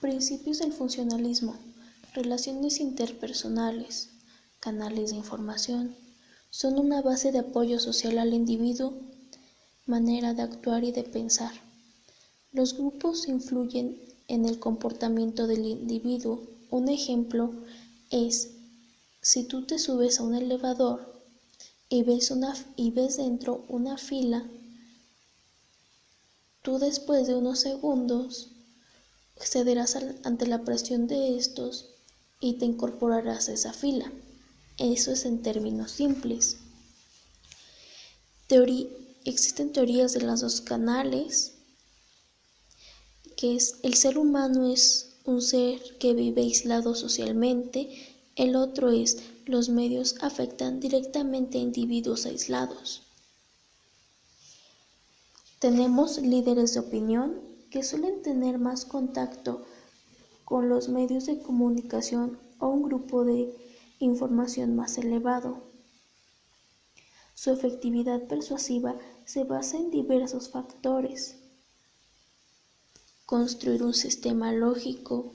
Principios del funcionalismo. Relaciones interpersonales. Canales de información. Son una base de apoyo social al individuo, manera de actuar y de pensar. Los grupos influyen en el comportamiento del individuo. Un ejemplo es si tú te subes a un elevador y ves, una, y ves dentro una fila, tú después de unos segundos cederás ante la presión de estos y te incorporarás a esa fila. Eso es en términos simples. existen teorías de los dos canales, que es el ser humano es un ser que vive aislado socialmente, el otro es los medios afectan directamente a individuos aislados. Tenemos líderes de opinión que suelen tener más contacto con los medios de comunicación o un grupo de información más elevado. Su efectividad persuasiva se basa en diversos factores. Construir un sistema lógico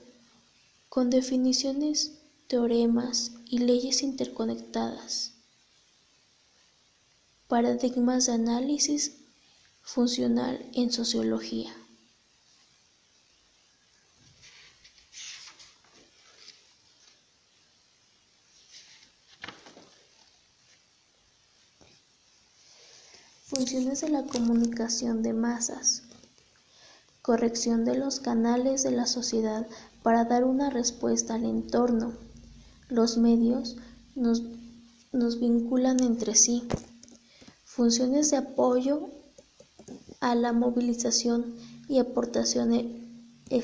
con definiciones, teoremas y leyes interconectadas. Paradigmas de análisis funcional en sociología. Funciones de la comunicación de masas. Corrección de los canales de la sociedad para dar una respuesta al entorno. Los medios nos, nos vinculan entre sí. Funciones de apoyo a la movilización y aportación e,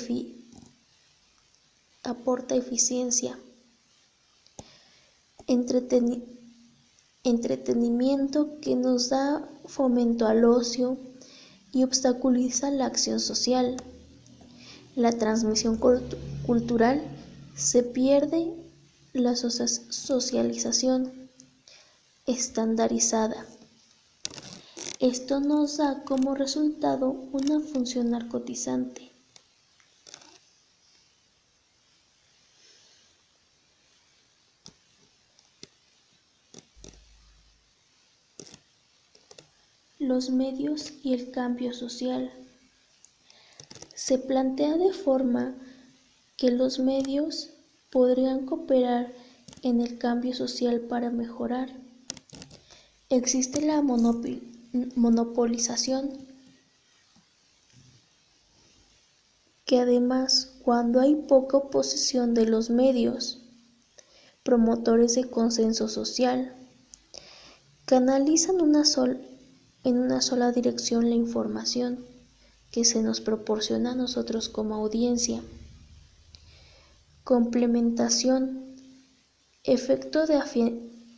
aporta eficiencia. Entretenimiento que nos da fomento al ocio y obstaculiza la acción social. La transmisión cultural se pierde la socialización estandarizada. Esto nos da como resultado una función narcotizante. Los medios y el cambio social. Se plantea de forma que los medios podrían cooperar en el cambio social para mejorar. Existe la monopolización que además cuando hay poca oposición de los medios, promotores de consenso social, canalizan una en una sola dirección la información que se nos proporciona a nosotros como audiencia. Complementación, efecto de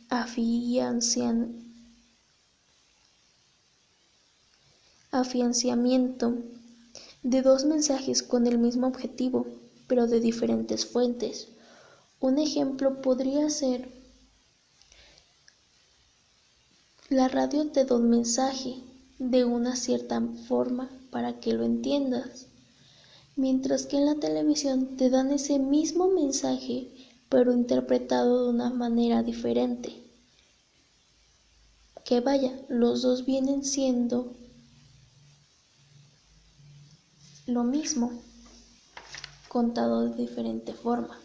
afianzamiento afianzamiento de dos mensajes con el mismo objetivo, pero de diferentes fuentes. Un ejemplo podría ser la radio te da un mensaje de una cierta forma para que lo entiendas, mientras que en la televisión te dan ese mismo mensaje pero interpretado de una manera diferente. Que vaya, los dos vienen siendo lo mismo, contado de diferente forma.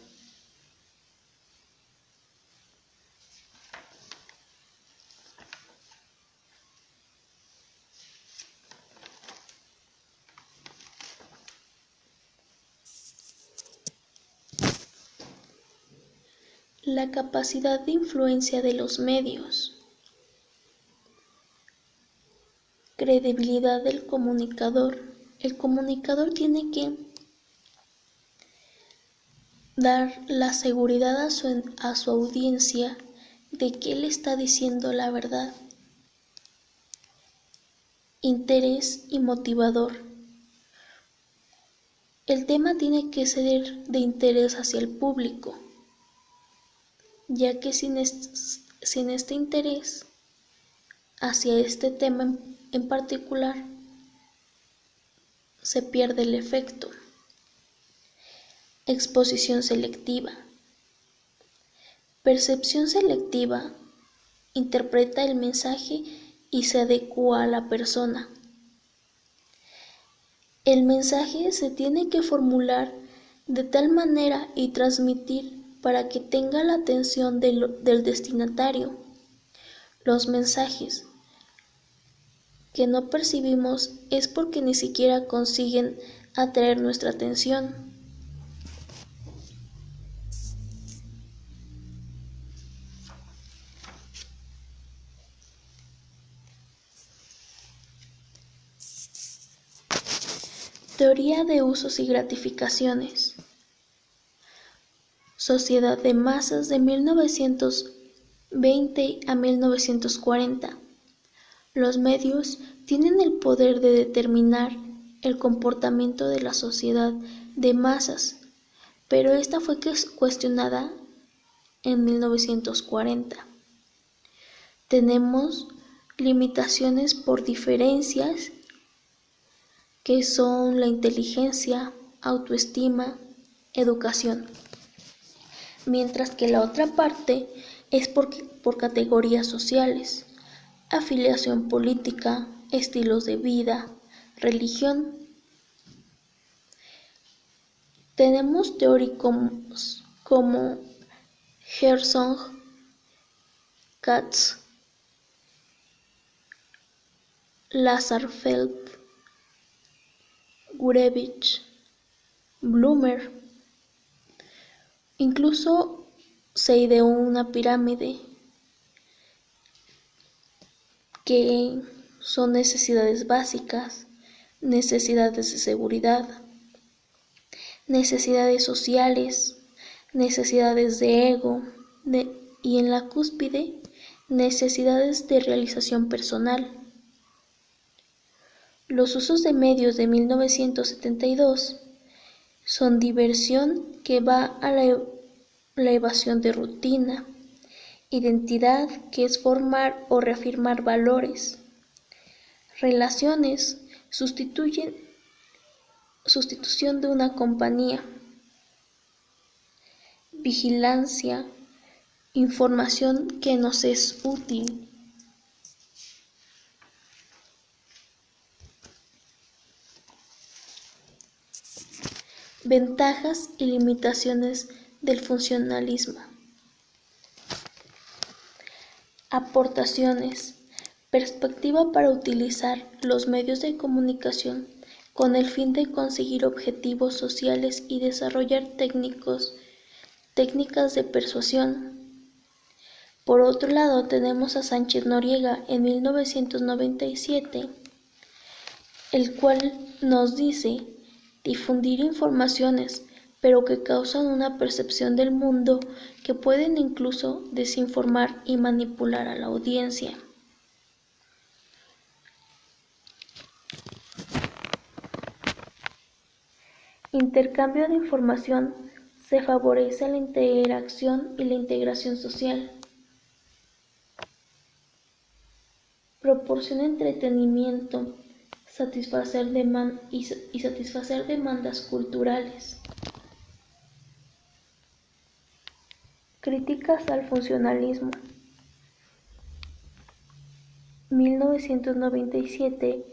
La capacidad de influencia de los medios. Credibilidad del comunicador. El comunicador tiene que dar la seguridad a su, a su audiencia de que él está diciendo la verdad. Interés y motivador. El tema tiene que ser de interés hacia el público, ya que sin, este interés hacia este tema en particular, se pierde el efecto. Exposición selectiva. Percepción selectiva. Interpreta el mensaje y se adecua a la persona. El mensaje se tiene que formular de tal manera y transmitir para que tenga la atención del, del destinatario. Los mensajes que no percibimos es porque ni siquiera consiguen atraer nuestra atención. Teoría de usos y gratificaciones. Sociedad de masas de 1920 a 1940. Los medios tienen el poder de determinar el comportamiento de la sociedad de masas, pero esta fue cuestionada en 1940. Tenemos limitaciones por diferencias que son la inteligencia, autoestima, educación. Mientras que la otra parte es por, por categorías sociales, afiliación política, estilos de vida, religión. Tenemos teóricos como Herzog, Katz, Lazarfeld, Gurevich, Blumer. Incluso se ideó una pirámide que son necesidades básicas, necesidades de seguridad, necesidades sociales, necesidades de ego y en la cúspide necesidades de realización personal. Los usos de medios de 1972 son diversión que va a la, evasión de rutina, identidad que es formar o reafirmar valores, relaciones sustituyen sustitución de una compañía, vigilancia, información que nos es útil. Ventajas y limitaciones del funcionalismo. Aportaciones. Perspectiva para utilizar los medios de comunicación con el fin de conseguir objetivos sociales y desarrollar técnicas de persuasión. Por otro lado, tenemos a Sánchez Noriega en 1997, el cual nos dice difundir informaciones, pero que causan una percepción del mundo que pueden incluso desinformar y manipular a la audiencia. Intercambio de información se favorece la interacción y la integración social. Proporciona entretenimiento, satisfacer y, y satisfacer demandas culturales. Críticas al funcionalismo. 1997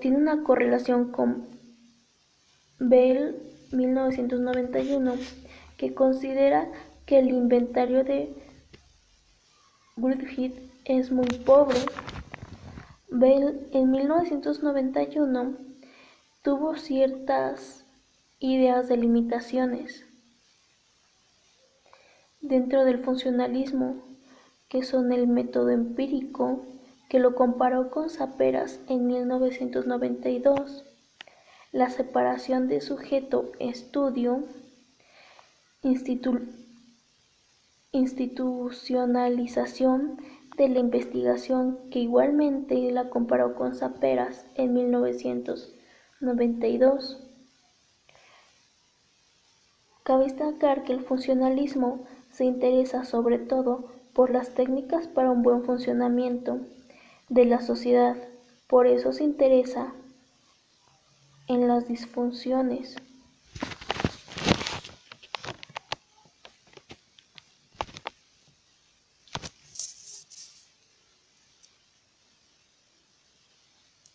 tiene una correlación con Bell 1991 que considera que el inventario de Griffith es muy pobre Bell en 1991 tuvo ciertas ideas de limitaciones dentro del funcionalismo, que son el método empírico, que lo comparó con Saperas en 1992, la separación de sujeto-estudio, institucionalización de la investigación que igualmente la comparó con Saperas en 1992. Cabe destacar que el funcionalismo se interesa sobre todo por las técnicas para un buen funcionamiento de la sociedad, por eso se interesa en las disfunciones